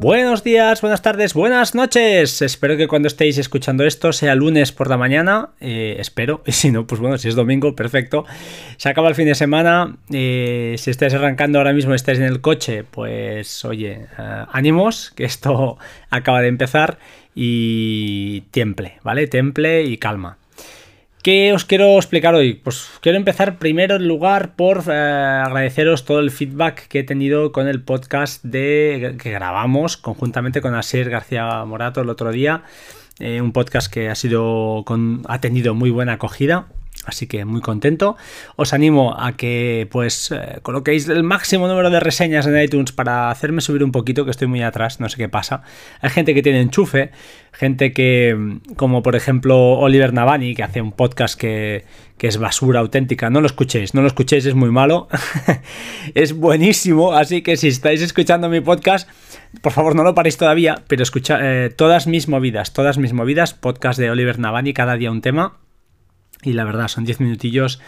Buenos días, buenas tardes, buenas noches. Espero que cuando estéis escuchando esto sea lunes por la mañana. Eh, espero. Y si no, pues bueno, si es domingo, perfecto. Se acaba el fin de semana. Eh, si estáis arrancando ahora mismo, estáis en el coche, pues oye, eh, ánimos, que esto acaba de empezar. Y temple, ¿vale? Temple y calma. ¿Qué os quiero explicar hoy? Pues quiero empezar primero en lugar por eh, agradeceros todo el feedback que he tenido con el podcast de, que grabamos conjuntamente con Asier García Morato el otro día. Eh, un podcast que ha, sido con, ha tenido muy buena acogida. Así que muy contento. Os animo a que pues eh, coloquéis el máximo número de reseñas en iTunes para hacerme subir un poquito, que estoy muy atrás, no sé qué pasa. Hay gente que tiene enchufe, gente que, como por ejemplo Oliver Navani, que hace un podcast que, es basura auténtica. No lo escuchéis, no lo escuchéis, es muy malo. es buenísimo, así que si estáis escuchando mi podcast, por favor no lo paréis todavía, pero escucha eh, todas mis movidas, todas mis movidas, podcast de Oliver Navani, cada día un tema y la verdad, son 10 minutillos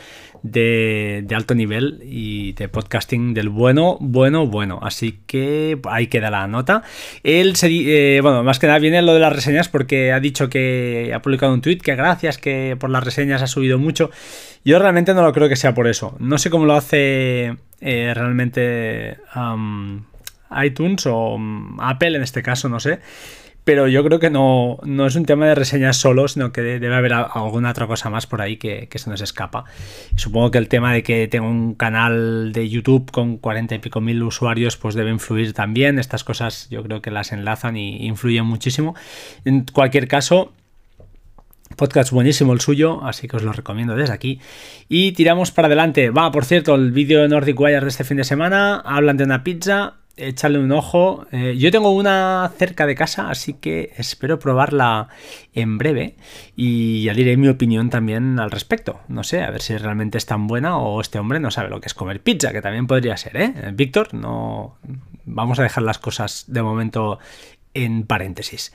de, alto nivel y de podcasting del bueno, bueno, bueno. Así que ahí queda la nota. Él, se, eh, bueno, más que nada viene lo de las reseñas porque ha dicho que ha publicado un tweet que gracias, que por las reseñas ha subido mucho. Yo realmente no lo creo que sea por eso. No sé cómo lo hace eh, realmente iTunes o mm, Apple en este caso, no sé pero yo creo que no, no, es un tema de reseñas solo, sino que debe haber alguna otra cosa más por ahí que, se nos escapa. Supongo que el tema de que tengo un canal de YouTube con cuarenta y pico mil usuarios, pues debe influir también. Estas cosas yo creo que las enlazan y influyen muchísimo. En cualquier caso, Podcast buenísimo el suyo, así que os lo recomiendo desde aquí. Y tiramos para adelante. Va, por cierto, el vídeo de Nordic Wire de este fin de semana. Hablan de una pizza echarle un ojo. Eh, yo tengo una cerca de casa, así que espero probarla en breve y ya diré mi opinión también al respecto. No sé, a ver si realmente es tan buena o este hombre no sabe lo que es comer pizza, que también podría ser, ¿eh? Víctor, no... Vamos a dejar las cosas de momento en paréntesis.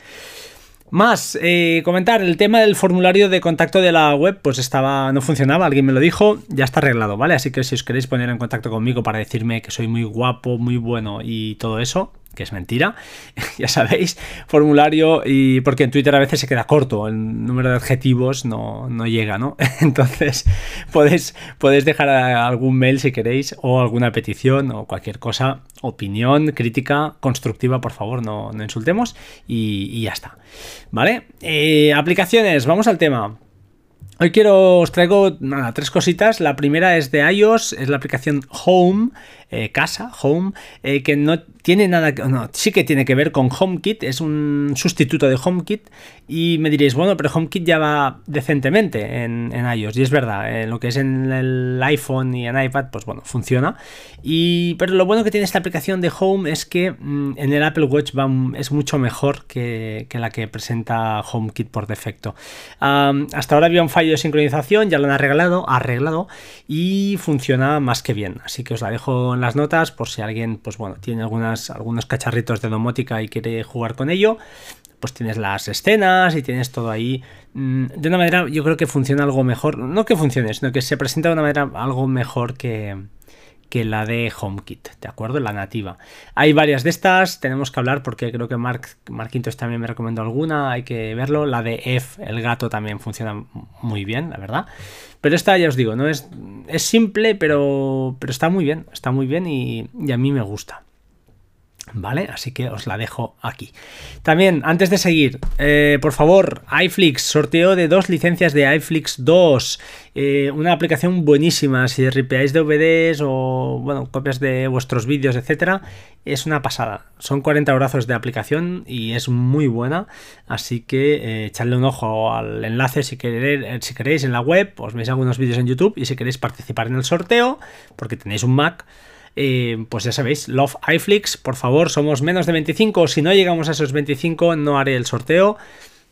Más, eh, comentar, el tema del formulario de contacto de la web, pues estaba, no funcionaba, alguien me lo dijo, ya está arreglado, ¿vale? Así que si os queréis poner en contacto conmigo para decirme que soy muy guapo, muy bueno y todo eso, que es mentira, ya sabéis, formulario y porque en Twitter a veces se queda corto, el número de adjetivos no, llega, ¿no? Entonces podéis, dejar algún mail si queréis o alguna petición o cualquier cosa, opinión, crítica, constructiva, por favor, no, insultemos y, ya está, ¿vale? Eh, aplicaciones, vamos al tema. Hoy quiero, os traigo nada, tres cositas. La primera es de iOS, es la aplicación Home, eh, casa, Home, eh, que no tiene nada, no, sí que tiene que ver con HomeKit, es un sustituto de HomeKit y me diréis, bueno, pero HomeKit ya va decentemente en, iOS y es verdad, en lo que es en el iPhone y en iPad, pues bueno, funciona. Y, pero lo bueno que tiene esta aplicación de Home es que mm, en el Apple Watch va, es mucho mejor que, la que presenta HomeKit por defecto. hasta ahora había un fallo de sincronización, ya lo han arreglado, arreglado y funciona más que bien, así que os la dejo en las notas por si alguien, pues bueno, tiene algunos cacharritos de domótica y quiere jugar con ello, pues tienes las escenas y tienes todo ahí. Mm, de una manera, yo creo que funciona algo mejor. No que funcione, sino que se presenta de una manera algo mejor que, que la de HomeKit, ¿de acuerdo? La nativa. Hay varias de estas, tenemos que hablar porque creo que Mark, Marquintos también me recomendó alguna, hay que verlo. La de F, el gato, también funciona muy bien, la verdad. Pero esta, ya os digo, no es, es simple, pero, pero está muy bien, está muy bien y a mí me gusta. ¿Vale? Así que os la dejo aquí. También, antes de seguir, eh, por favor, iFlix, sorteo de dos licencias de iFlix 2. Eh, una aplicación buenísima. Si ripeáis DVDs o bueno, copias de vuestros vídeos, etcétera, es una pasada. Son 40 brazos de aplicación y es muy buena. Así que eh, echadle un ojo al enlace si queréis, si queréis en la web. Os veis algunos vídeos en YouTube y si queréis participar en el sorteo, porque tenéis un Mac eh, pues ya sabéis, Love iFlix, por favor, somos menos de 25. Si no llegamos a esos 25, no haré el sorteo.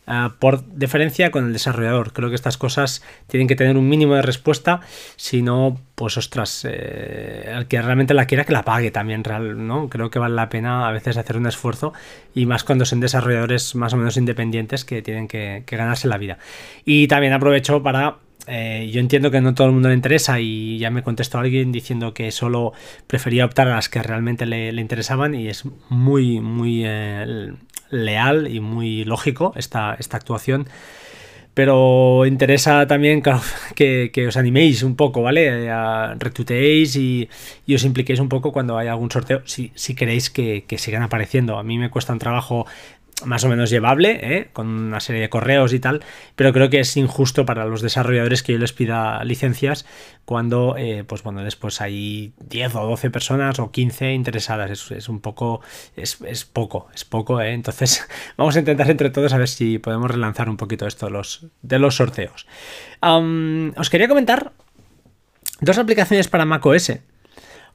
Eh, por diferencia con el desarrollador. Creo que estas cosas tienen que tener un mínimo de respuesta, si no, pues ostras, eh, el que realmente la quiera que la pague también, ¿no? Creo que vale la pena a veces hacer un esfuerzo y más cuando son desarrolladores más o menos independientes que tienen que ganarse la vida. Y también aprovecho para eh, yo entiendo que no todo el mundo le interesa y ya me contestó alguien diciendo que solo prefería optar a las que realmente le, interesaban y es muy, muy eh, leal y muy lógico esta, esta actuación. Pero interesa también que, os animéis un poco, ¿vale? A, retuiteéis y, os impliquéis un poco cuando haya algún sorteo, si, si queréis que, que, sigan apareciendo. A mí me cuesta un trabajo más o menos llevable, ¿eh? con una serie de correos y tal, pero creo que es injusto para los desarrolladores que yo les pida licencias cuando, eh, pues bueno, después hay 10 o 12 personas o 15 interesadas, es, un poco, es, poco, es poco, ¿eh? entonces vamos a intentar entre todos a ver si podemos relanzar un poquito esto de los, de los sorteos. os quería comentar dos aplicaciones para macOS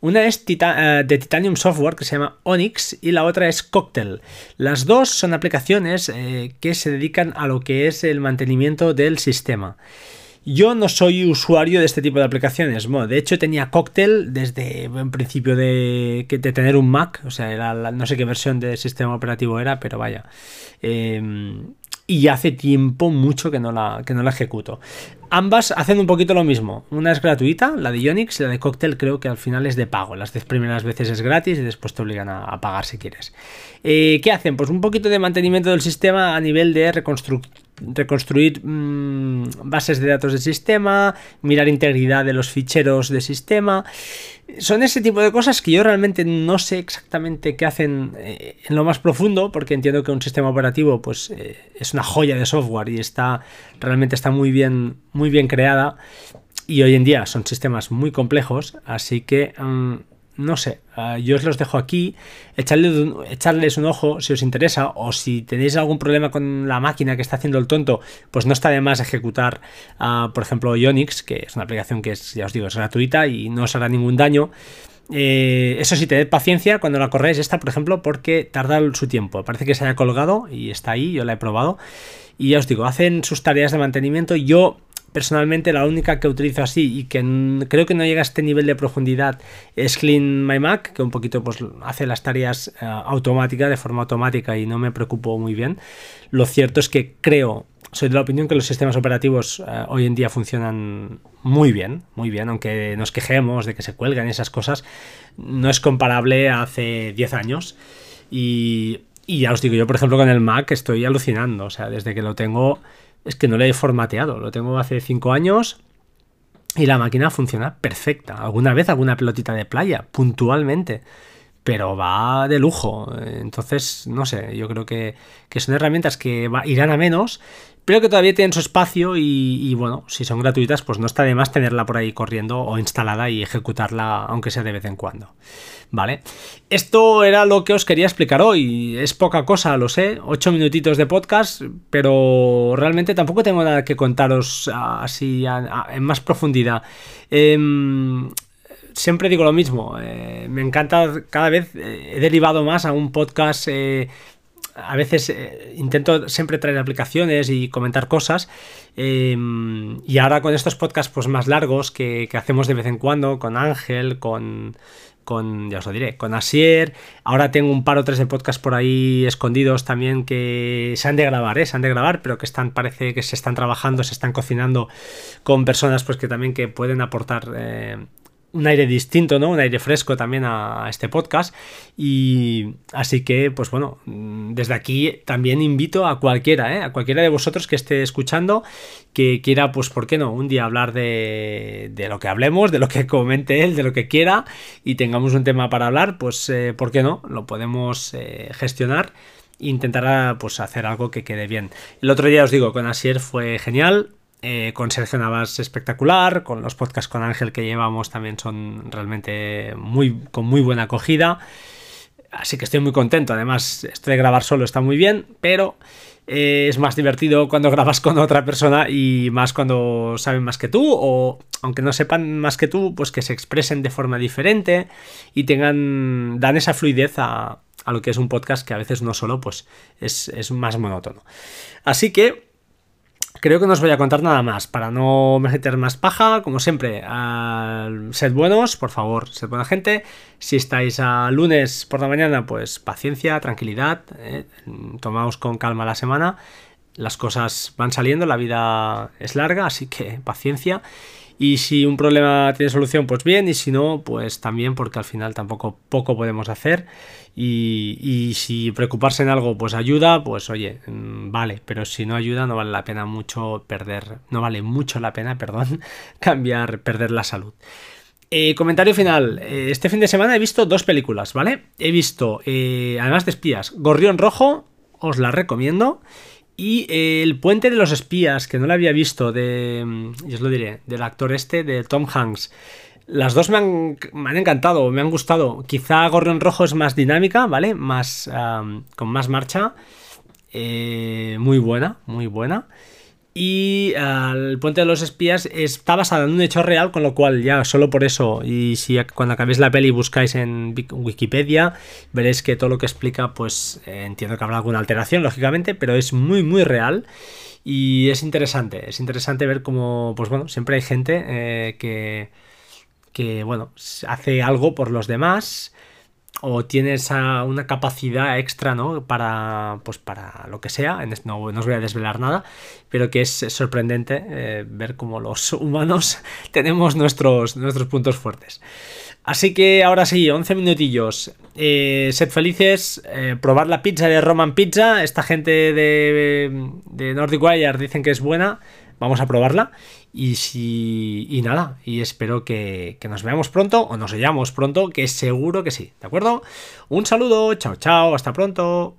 una es eh, de Titanium Software que se llama Onyx y la otra es Cocktail. Las dos son aplicaciones eh, que se dedican a lo que es el mantenimiento del sistema. Yo no soy usuario de este tipo de aplicaciones. De hecho tenía Cocktail desde en principio de, de tener un Mac. O sea, era no sé qué versión de sistema operativo era, pero vaya. Em, y hace tiempo mucho que no, la, que no la ejecuto. Ambas hacen un poquito lo mismo. Una es gratuita, la de Ionix, y la de Cocktail creo que al final es de pago. Las 10 primeras veces es gratis y después te obligan a, pagar si quieres. Eh, ¿Qué hacen? Pues un poquito de mantenimiento del sistema a nivel de reconstruir mm, bases de datos del sistema, mirar integridad de los ficheros de sistema son ese tipo de cosas que yo realmente no sé exactamente qué hacen eh, en lo más profundo, porque entiendo que un sistema operativo pues, eh, es una joya de software y está realmente está muy bien, muy bien creada. Y hoy en día son sistemas muy complejos, así que mm, no sé, ah, yo os los dejo aquí, echarles, echarles un ojo si os interesa o si tenéis algún problema con la máquina que está haciendo el tonto, pues no está de más ejecutar, ah, por ejemplo, Ionix, que es una aplicación que es, ya os digo, es gratuita y no os hará ningún daño. Eh, eso sí, tened paciencia cuando la corréis esta, por ejemplo, porque tarda su tiempo. Parece que se haya colgado y está ahí, yo la he probado. Y ya os digo, hacen sus tareas de mantenimiento. Yo personalmente la única que utilizo así y que creo que no llega a este nivel de profundidad es Clean My Mac, que un poquito pues hace las tareas uh, automáticas, de forma automática y no me preocupo muy bien. Lo cierto es que creo, soy de la opinión que los sistemas operativos eh, hoy en día funcionan muy bien, muy bien, aunque nos quejemos de que se cuelgan esas cosas, no es comparable a hace 10 años y, y ya os digo, yo por ejemplo con el Mac estoy alucinando, o sea, desde que lo tengo es que no le he formateado. Lo tengo hace 5 años y la máquina funciona perfecta. Alguna vez alguna pelotita de playa, puntualmente. Pero va de lujo. Entonces, no sé, yo creo que, son herramientas que irán a menos pero que todavía tienen su espacio y, bueno, si son gratuitas, pues no está de más tenerla por ahí corriendo o instalada y ejecutarla, aunque sea de vez en cuando. ¿Vale? Esto era lo que os quería explicar hoy. Es poca cosa, lo sé, ocho minutitos de podcast, pero realmente tampoco tengo nada que contaros así en más profundidad. Em, siempre digo lo mismo, eh, me encanta, cada vez eh, he derivado más a un podcast eh, a veces eh, intento siempre traer aplicaciones y comentar cosas. Em, y ahora con estos podcasts pues, más largos que, hacemos de vez en cuando, con Ángel, con, con, ya os lo diré, con Asier. Ahora tengo un par o tres de podcasts por ahí escondidos también que se han de grabar, ¿eh? se han de grabar, pero que están, parece que se están trabajando, se están cocinando con personas pues que también que pueden aportar eh, un aire distinto, ¿no? Un aire fresco también a, este podcast. Y así que, pues bueno, desde aquí también invito a cualquiera, ¿eh? a cualquiera de vosotros que esté escuchando, que quiera, pues, ¿por qué no? Un día hablar de, de lo que hablemos, de lo que comente él, de lo que quiera, y tengamos un tema para hablar, pues, eh, ¿por qué no? Lo podemos eh, gestionar e intentar pues hacer algo que quede bien. El otro día os digo, con Asier fue genial, eh, con Sergio Navas espectacular, con los podcasts con Ángel que llevamos también son realmente muy, con muy buena acogida. Así que estoy muy contento. Además, esto de grabar solo está muy bien, pero eh, es más divertido cuando grabas con otra persona y más cuando saben más que tú o aunque no sepan más que tú, pues que se expresen de forma diferente y tengan, dan esa fluidez a, lo que es un podcast que a veces no solo pues es, es más monótono. Así que creo que no os voy a contar nada más para no meter más paja. Como siempre, sed buenos, por favor, sed buena gente. Si estáis a lunes por la mañana, pues paciencia, tranquilidad, eh, tomaos con calma la semana. las cosas van saliendo, la vida es larga, así que paciencia. Y si un problema tiene solución, pues bien, y si no, pues también, porque al final tampoco poco podemos hacer. Y, si preocuparse en algo, pues ayuda, pues oye, mm, vale, pero si no ayuda, no vale la pena mucho perder, no vale mucho la pena, perdón, cambiar, perder la salud. Eh, comentario final. Eh, este fin de semana he visto dos películas, ¿vale? He visto, eh, además de espías, Gorrión Rojo, os la recomiendo. Y El Puente de los Espías, que no la había visto, de. Y os lo diré, del actor este, de Tom Hanks. Las dos me han, encantado, me han gustado. Quizá Gorrión Rojo es más dinámica, ¿vale? Más. con más marcha. muy buena, muy buena. Y el puente de los espías está basado en un hecho real, con lo cual ya solo por eso, y si cuando acabéis la peli buscáis en Wikipedia, veréis que todo lo que explica, pues eh, entiendo que habrá alguna alteración, lógicamente, pero es muy, muy real. Y es interesante, es interesante ver cómo, pues bueno, siempre hay gente eh, que, que, bueno, hace algo por los demás o tienes una capacidad extra, ¿no? Para, pues para lo que sea, no, os voy a desvelar nada, pero que es sorprendente eh, ver cómo los humanos tenemos nuestros, nuestros puntos fuertes. Así que ahora sí, 11 minutillos. Eh, sed felices, eh, probar la pizza de Roman Pizza. Esta gente de, de Nordic Wire dicen que es buena. Vamos a probarla. Y si. Y nada, y espero que, que nos veamos pronto o nos veamos pronto, que seguro que sí, ¿de acuerdo? Un saludo, chao, chao, hasta pronto.